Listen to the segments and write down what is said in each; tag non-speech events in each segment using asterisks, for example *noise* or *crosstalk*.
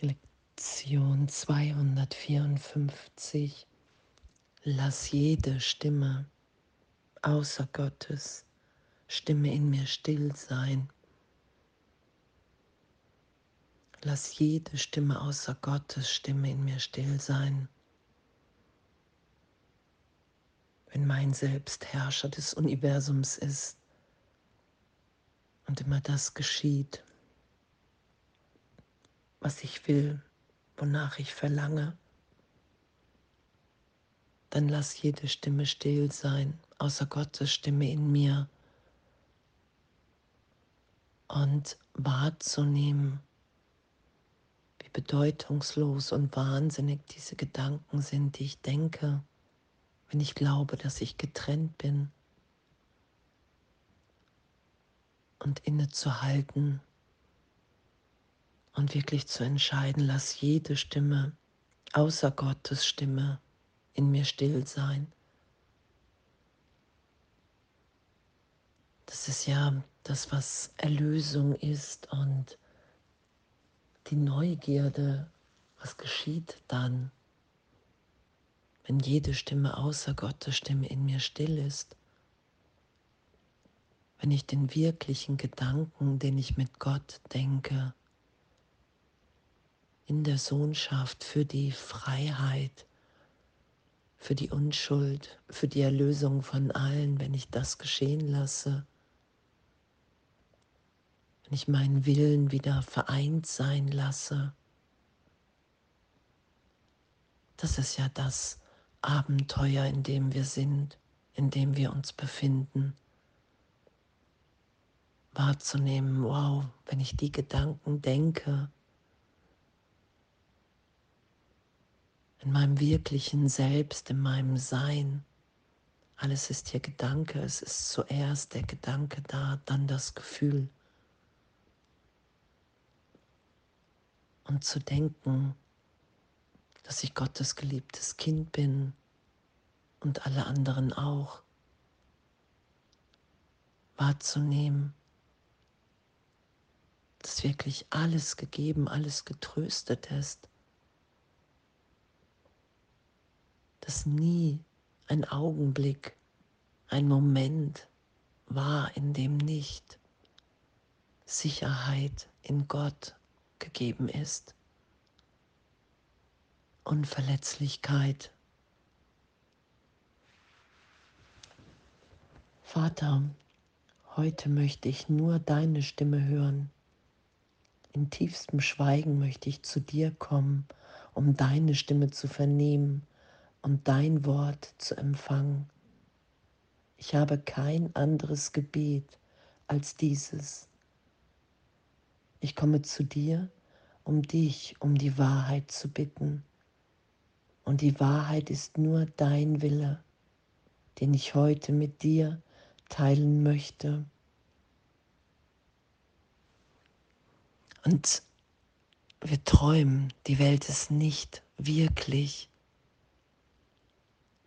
Lektion 254. Lass jede Stimme außer Gottes Stimme in mir still sein. Lass jede Stimme außer Gottes Stimme in mir still sein. Wenn mein Selbst Herrscher des Universums ist und immer das geschieht, was ich will, wonach ich verlange, dann lass jede Stimme still sein, außer Gottes Stimme in mir. Und wahrzunehmen, wie bedeutungslos und wahnsinnig diese Gedanken sind, die ich denke, wenn ich glaube, dass ich getrennt bin. Und innezuhalten und wirklich zu entscheiden, lass jede Stimme außer Gottes Stimme in mir still sein. Das ist ja das, was Erlösung ist und die Neugierde, was geschieht dann, wenn jede Stimme außer Gottes Stimme in mir still ist, wenn ich den wirklichen Gedanken, den ich mit Gott denke, in der Sohnschaft für die Freiheit, für die Unschuld, für die Erlösung von allen, wenn ich das geschehen lasse, wenn ich meinen Willen wieder vereint sein lasse. Das ist ja das Abenteuer, in dem wir sind, in dem wir uns befinden. Wahrzunehmen, wow, wenn ich die Gedanken denke, in meinem wirklichen Selbst, in meinem Sein. Alles ist hier Gedanke, es ist zuerst der Gedanke da, dann das Gefühl. Und zu denken, dass ich Gottes geliebtes Kind bin und alle anderen auch. Wahrzunehmen, dass wirklich alles gegeben, alles getröstet ist dass nie ein Augenblick, ein Moment war, in dem nicht Sicherheit in Gott gegeben ist. Unverletzlichkeit. Vater, heute möchte ich nur deine Stimme hören. In tiefstem Schweigen möchte ich zu dir kommen, um deine Stimme zu vernehmen und dein Wort zu empfangen. Ich habe kein anderes Gebet als dieses. Ich komme zu dir, um dich um die Wahrheit zu bitten. Und die Wahrheit ist nur dein Wille, den ich heute mit dir teilen möchte. Und wir träumen, die Welt ist nicht wirklich.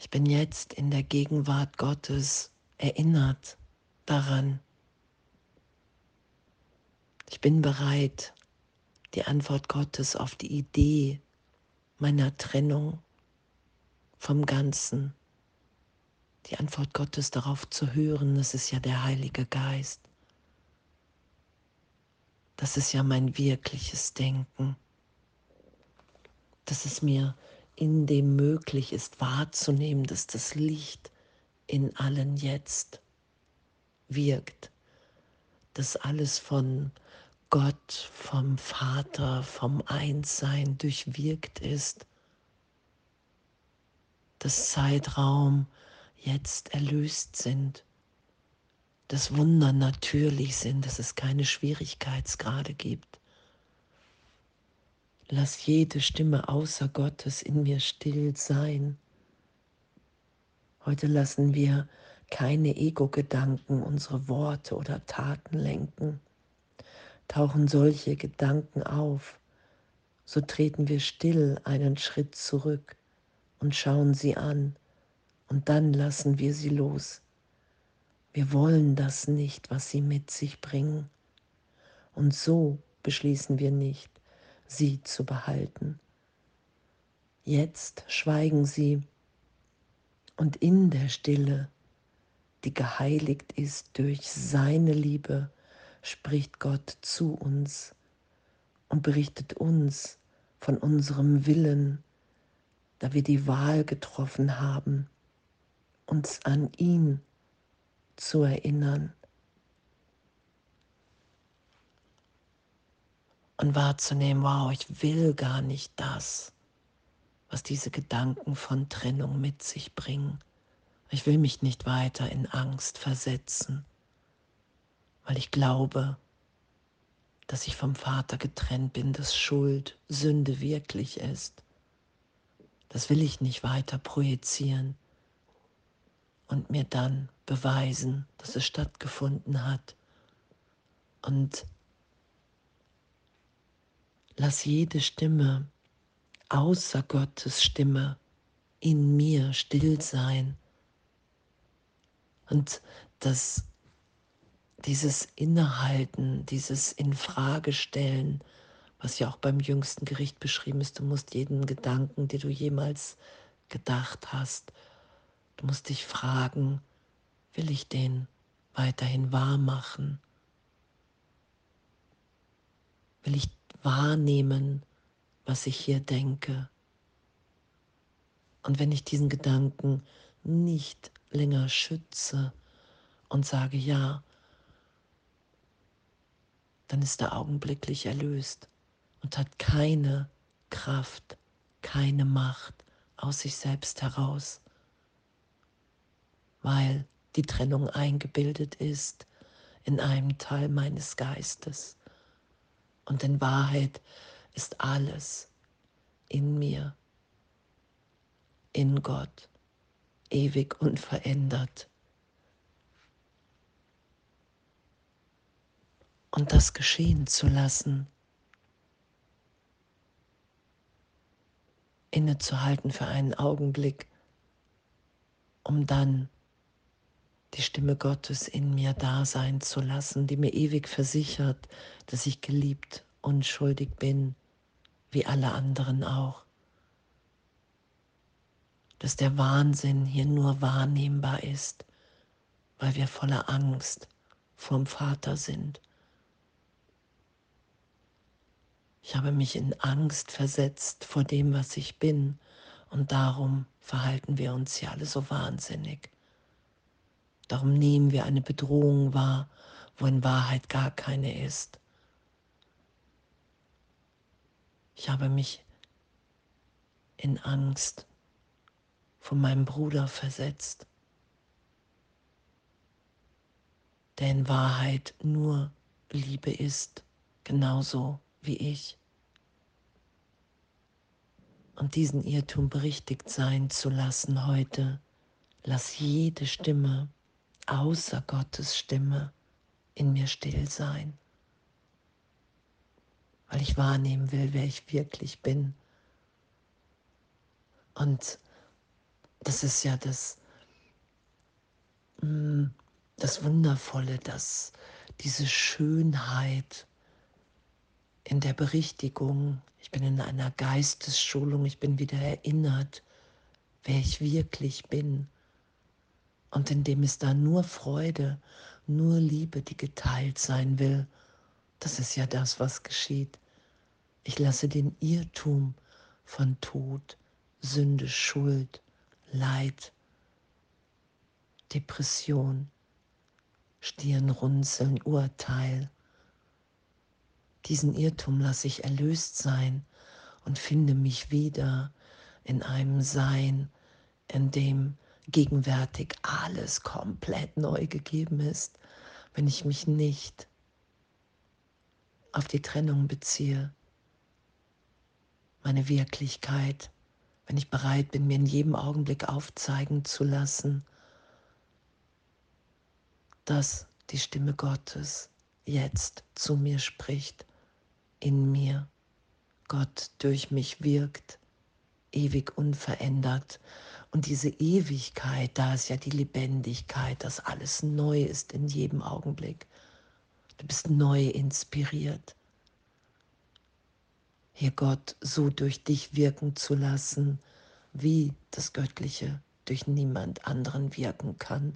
Ich bin jetzt in der Gegenwart Gottes erinnert daran. Ich bin bereit, die Antwort Gottes auf die Idee meiner Trennung vom Ganzen, die Antwort Gottes darauf zu hören, das ist ja der Heilige Geist. Das ist ja mein wirkliches Denken. Das ist mir in dem möglich ist wahrzunehmen, dass das Licht in allen jetzt wirkt, dass alles von Gott, vom Vater, vom Einssein durchwirkt ist, dass Zeitraum jetzt erlöst sind, dass Wunder natürlich sind, dass es keine Schwierigkeitsgrade gibt. Lass jede Stimme außer Gottes in mir still sein. Heute lassen wir keine Ego-Gedanken unsere Worte oder Taten lenken. Tauchen solche Gedanken auf, so treten wir still einen Schritt zurück und schauen sie an und dann lassen wir sie los. Wir wollen das nicht, was sie mit sich bringen. Und so beschließen wir nicht, sie zu behalten. Jetzt schweigen sie und in der Stille, die geheiligt ist durch seine Liebe, spricht Gott zu uns und berichtet uns von unserem Willen, da wir die Wahl getroffen haben, uns an ihn zu erinnern und wahrzunehmen, wow, ich will gar nicht das, was diese Gedanken von Trennung mit sich bringen. Ich will mich nicht weiter in Angst versetzen, weil ich glaube, dass ich vom Vater getrennt bin, dass Schuld Sünde wirklich ist. Das will ich nicht weiter projizieren und mir dann beweisen, dass es stattgefunden hat. Und lass jede Stimme außer Gottes Stimme in mir still sein. Und dass dieses Innehalten, dieses Infragestellen, was ja auch beim jüngsten Gericht beschrieben ist, du musst jeden Gedanken, den du jemals gedacht hast, du musst dich fragen, will ich den weiterhin wahr machen? Will ich wahrnehmen, was ich hier denke? Und wenn ich diesen Gedanken nicht länger schütze und sage, ja, dann ist er augenblicklich erlöst und hat keine Kraft, keine Macht aus sich selbst heraus, weil die Trennung eingebildet ist in einem Teil meines Geistes. Und in Wahrheit ist alles in mir, in Gott, ewig unverändert. Und das geschehen zu lassen, innezuhalten für einen Augenblick, um dann die Stimme Gottes in mir da sein zu lassen, die mir ewig versichert, dass ich geliebt, unschuldig bin, wie alle anderen auch. Dass der Wahnsinn hier nur wahrnehmbar ist, weil wir voller Angst vorm Vater sind. Ich habe mich in Angst versetzt vor dem, was ich bin, und darum verhalten wir uns hier alle so wahnsinnig. Darum nehmen wir eine Bedrohung wahr, wo in Wahrheit gar keine ist. Ich habe mich in Angst von meinem Bruder versetzt, der in Wahrheit nur Liebe ist, genauso wie ich. Und diesen Irrtum berichtigt sein zu lassen heute, lass jede Stimme außer Gottes Stimme in mir still sein, weil ich wahrnehmen will, wer ich wirklich bin. Und das ist ja das, mm, das Wundervolle, dass diese Schönheit in der Berichtigung, ich bin in einer Geistesschulung, ich bin wieder erinnert, wer ich wirklich bin und in dem ist da nur Freude, nur Liebe, die geteilt sein will. Das ist ja das, was geschieht. Ich lasse den Irrtum von Tod, Sünde, Schuld, Leid, Depression, Stirnrunzeln, Urteil. Diesen Irrtum lasse ich erlöst sein und finde mich wieder in einem Sein, in dem gegenwärtig alles komplett neu gegeben ist, wenn ich mich nicht auf die Trennung beziehe, meine Wirklichkeit, wenn ich bereit bin, mir in jedem Augenblick aufzeigen zu lassen, dass die Stimme Gottes jetzt zu mir spricht, in mir, Gott durch mich wirkt, ewig unverändert und diese Ewigkeit, da ist ja die Lebendigkeit, dass alles neu ist in jedem Augenblick. Du bist neu inspiriert. hier Gott so durch dich wirken zu lassen, wie das Göttliche durch niemand anderen wirken kann.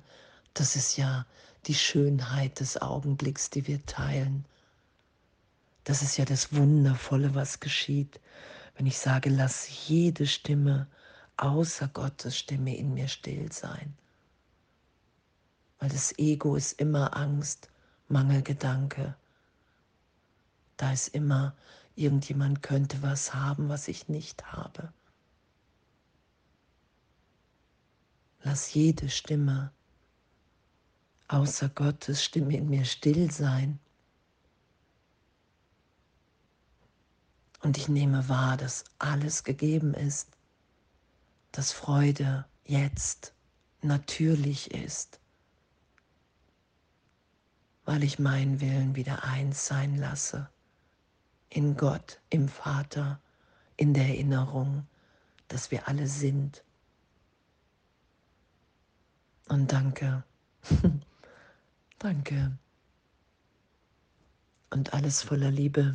Das ist ja die Schönheit des Augenblicks, die wir teilen. Das ist ja das Wundervolle, was geschieht, wenn ich sage, lass jede Stimme außer Gottes Stimme in mir still sein. Weil das Ego ist immer Angst, Mangelgedanke. Da ist immer, irgendjemand könnte was haben, was ich nicht habe. Lass jede Stimme außer Gottes Stimme in mir still sein. Und ich nehme wahr, dass alles gegeben ist, dass Freude jetzt natürlich ist, weil ich meinen Willen wieder eins sein lasse in Gott, im Vater, in der Erinnerung, dass wir alle sind. Und danke, *laughs* danke. Und alles voller Liebe.